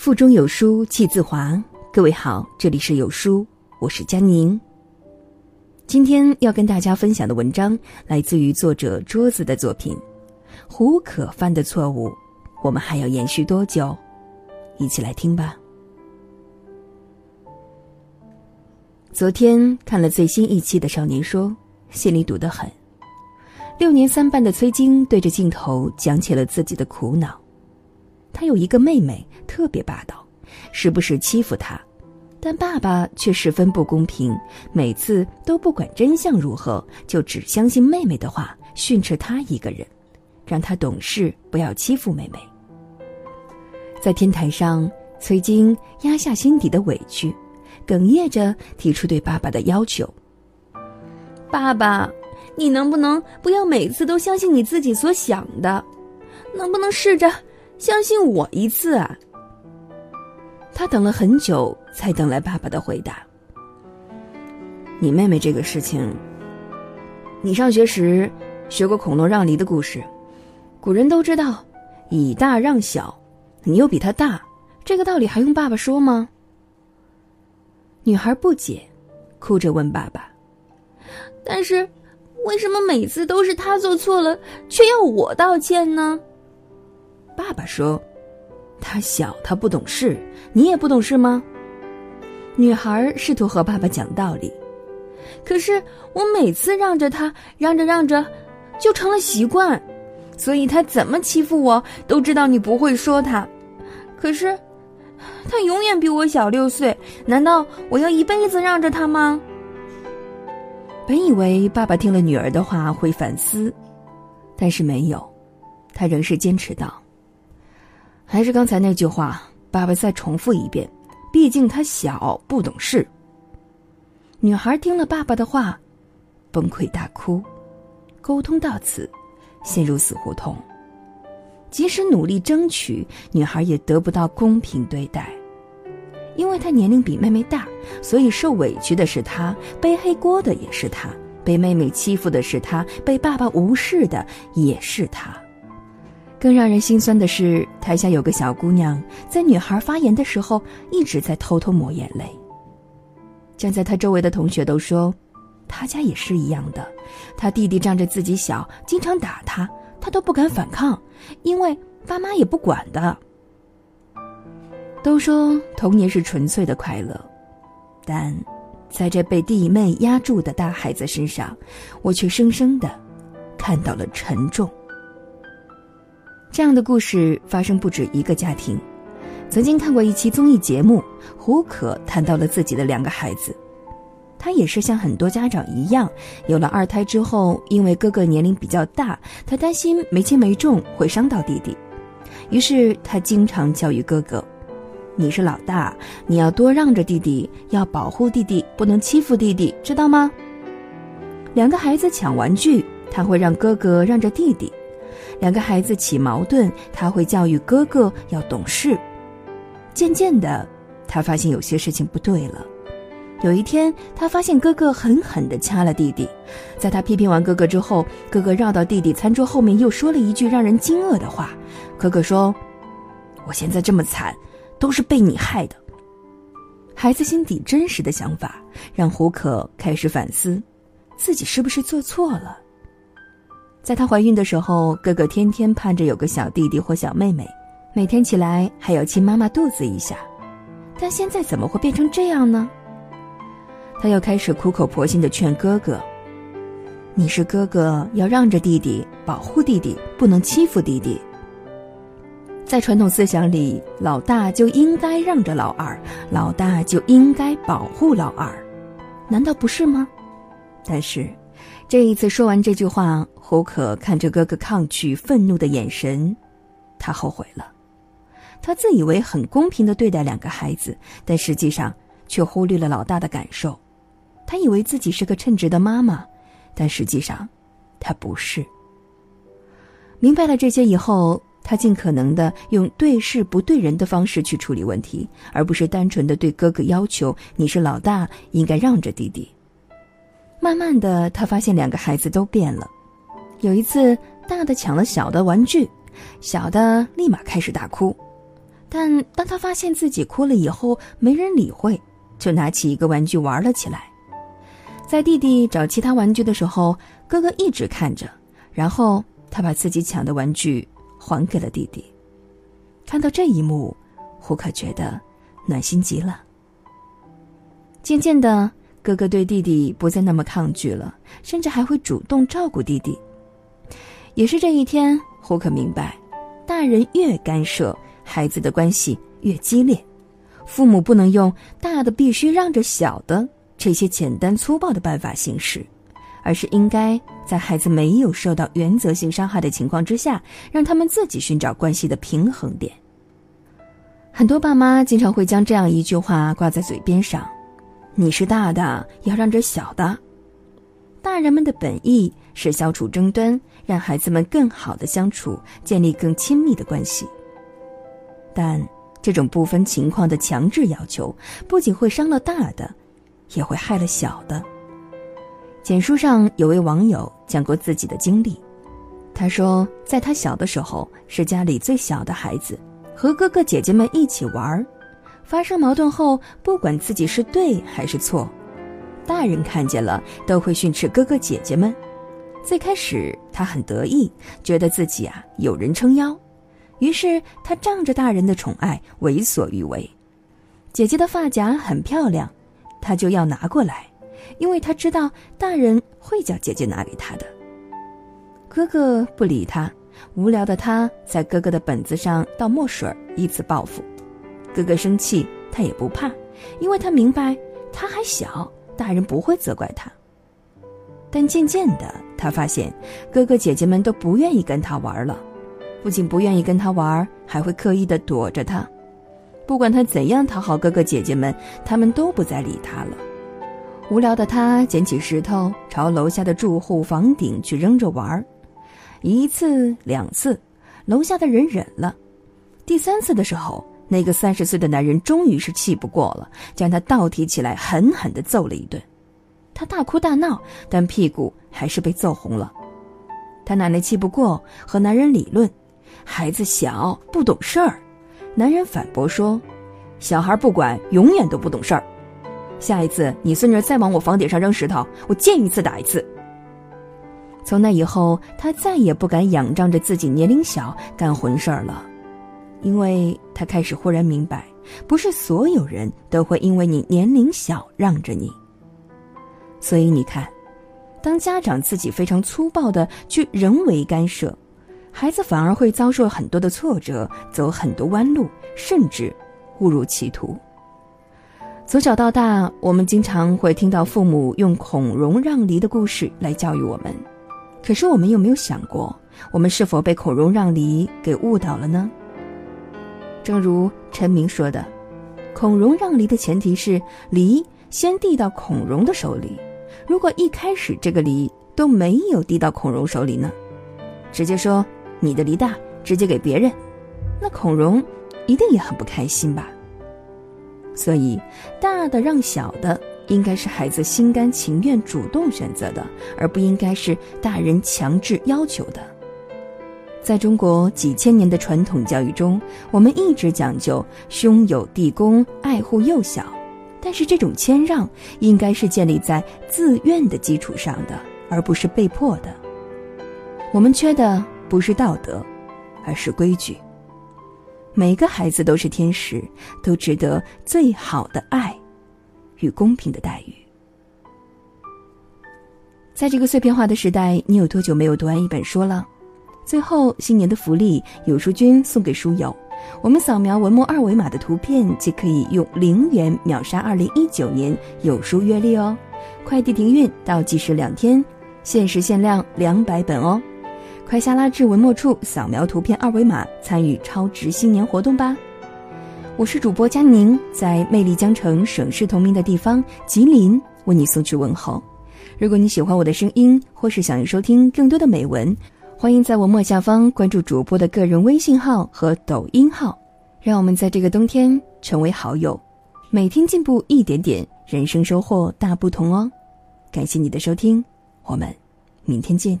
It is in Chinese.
腹中有书气自华。各位好，这里是有书，我是佳宁。今天要跟大家分享的文章来自于作者桌子的作品《胡可犯的错误》，我们还要延续多久？一起来听吧。昨天看了最新一期的《少年说》，心里堵得很。六年三班的崔晶对着镜头讲起了自己的苦恼。他有一个妹妹，特别霸道，时不时欺负他，但爸爸却十分不公平，每次都不管真相如何，就只相信妹妹的话，训斥他一个人，让他懂事，不要欺负妹妹。在天台上，崔晶压下心底的委屈。哽咽着提出对爸爸的要求：“爸爸，你能不能不要每次都相信你自己所想的？能不能试着相信我一次啊？”他等了很久，才等来爸爸的回答：“你妹妹这个事情，你上学时学过孔融让梨的故事，古人都知道以大让小，你又比他大，这个道理还用爸爸说吗？”女孩不解，哭着问爸爸：“但是，为什么每次都是他做错了，却要我道歉呢？”爸爸说：“他小，他不懂事，你也不懂事吗？”女孩试图和爸爸讲道理，可是我每次让着他，让着让着，就成了习惯，所以他怎么欺负我，都知道你不会说他。可是。他永远比我小六岁，难道我要一辈子让着他吗？本以为爸爸听了女儿的话会反思，但是没有，他仍是坚持道：“还是刚才那句话，爸爸再重复一遍，毕竟他小不懂事。”女孩听了爸爸的话，崩溃大哭，沟通到此，陷入死胡同。即使努力争取，女孩也得不到公平对待，因为她年龄比妹妹大，所以受委屈的是她，背黑锅的也是她，被妹妹欺负的是她，被爸爸无视的也是她。更让人心酸的是，台下有个小姑娘，在女孩发言的时候，一直在偷偷抹眼泪。站在她周围的同学都说，她家也是一样的，她弟弟仗着自己小，经常打她。她都不敢反抗，因为爸妈也不管的。都说童年是纯粹的快乐，但在这被弟妹压住的大孩子身上，我却生生的看到了沉重。这样的故事发生不止一个家庭。曾经看过一期综艺节目，胡可谈到了自己的两个孩子。他也是像很多家长一样，有了二胎之后，因为哥哥年龄比较大，他担心没轻没重会伤到弟弟，于是他经常教育哥哥：“你是老大，你要多让着弟弟，要保护弟弟，不能欺负弟弟，知道吗？”两个孩子抢玩具，他会让哥哥让着弟弟；两个孩子起矛盾，他会教育哥哥要懂事。渐渐的，他发现有些事情不对了。有一天，他发现哥哥狠狠地掐了弟弟。在他批评完哥哥之后，哥哥绕到弟弟餐桌后面，又说了一句让人惊愕的话：“哥哥说，我现在这么惨，都是被你害的。”孩子心底真实的想法，让胡可开始反思，自己是不是做错了。在她怀孕的时候，哥哥天天盼着有个小弟弟或小妹妹，每天起来还要亲妈妈肚子一下，但现在怎么会变成这样呢？她又开始苦口婆心的劝哥哥：“你是哥哥，要让着弟弟，保护弟弟，不能欺负弟弟。”在传统思想里，老大就应该让着老二，老大就应该保护老二，难道不是吗？但是，这一次说完这句话，胡可看着哥哥抗拒、愤怒的眼神，他后悔了。他自以为很公平的对待两个孩子，但实际上却忽略了老大的感受。他以为自己是个称职的妈妈，但实际上，他不是。明白了这些以后，他尽可能的用对事不对人的方式去处理问题，而不是单纯的对哥哥要求：“你是老大，应该让着弟弟。”慢慢的，他发现两个孩子都变了。有一次，大的抢了小的玩具，小的立马开始大哭。但当他发现自己哭了以后，没人理会，就拿起一个玩具玩了起来。在弟弟找其他玩具的时候，哥哥一直看着，然后他把自己抢的玩具还给了弟弟。看到这一幕，胡可觉得暖心极了。渐渐的，哥哥对弟弟不再那么抗拒了，甚至还会主动照顾弟弟。也是这一天，胡可明白，大人越干涉。孩子的关系越激烈，父母不能用大的必须让着小的这些简单粗暴的办法行事，而是应该在孩子没有受到原则性伤害的情况之下，让他们自己寻找关系的平衡点。很多爸妈经常会将这样一句话挂在嘴边上：“你是大的，要让着小的。”大人们的本意是消除争端，让孩子们更好的相处，建立更亲密的关系。但这种不分情况的强制要求，不仅会伤了大的，也会害了小的。简书上有位网友讲过自己的经历，他说，在他小的时候，是家里最小的孩子，和哥哥姐姐们一起玩儿，发生矛盾后，不管自己是对还是错，大人看见了都会训斥哥哥姐姐们。最开始他很得意，觉得自己啊有人撑腰。于是他仗着大人的宠爱为所欲为，姐姐的发夹很漂亮，他就要拿过来，因为他知道大人会叫姐姐拿给他的。哥哥不理他，无聊的他在哥哥的本子上倒墨水，以此报复。哥哥生气，他也不怕，因为他明白他还小，大人不会责怪他。但渐渐的，他发现哥哥姐姐们都不愿意跟他玩了。不仅不愿意跟他玩，还会刻意的躲着他。不管他怎样讨好哥哥姐姐们，他们都不再理他了。无聊的他捡起石头，朝楼下的住户房顶去扔着玩。一次两次，楼下的人忍了。第三次的时候，那个三十岁的男人终于是气不过了，将他倒提起来，狠狠的揍了一顿。他大哭大闹，但屁股还是被揍红了。他奶奶气不过，和男人理论。孩子小不懂事儿，男人反驳说：“小孩不管，永远都不懂事儿。下一次你孙女再往我房顶上扔石头，我见一次打一次。”从那以后，他再也不敢仰仗着自己年龄小干混事儿了，因为他开始忽然明白，不是所有人都会因为你年龄小让着你。所以你看，当家长自己非常粗暴的去人为干涉。孩子反而会遭受很多的挫折，走很多弯路，甚至误入歧途。从小到大，我们经常会听到父母用孔融让梨的故事来教育我们。可是，我们有没有想过，我们是否被孔融让梨给误导了呢？正如陈明说的，孔融让梨的前提是梨先递到孔融的手里。如果一开始这个梨都没有递到孔融手里呢？直接说。你的梨大，直接给别人，那孔融一定也很不开心吧。所以，大的让小的，应该是孩子心甘情愿主动选择的，而不应该是大人强制要求的。在中国几千年的传统教育中，我们一直讲究兄友弟恭，爱护幼小，但是这种谦让应该是建立在自愿的基础上的，而不是被迫的。我们缺的。不是道德，而是规矩。每个孩子都是天使，都值得最好的爱与公平的待遇。在这个碎片化的时代，你有多久没有读完一本书了？最后，新年的福利，有书君送给书友。我们扫描文末二维码的图片，即可以用零元秒杀二零一九年有书月历哦。快递停运倒计时两天，限时限量两百本哦。快下拉至文末处扫描图片二维码，参与超值新年活动吧！我是主播佳宁，在魅力江城、省市同名的地方吉林为你送去问候。如果你喜欢我的声音，或是想要收听更多的美文，欢迎在文末下方关注主播的个人微信号和抖音号，让我们在这个冬天成为好友，每天进步一点点，人生收获大不同哦！感谢你的收听，我们明天见。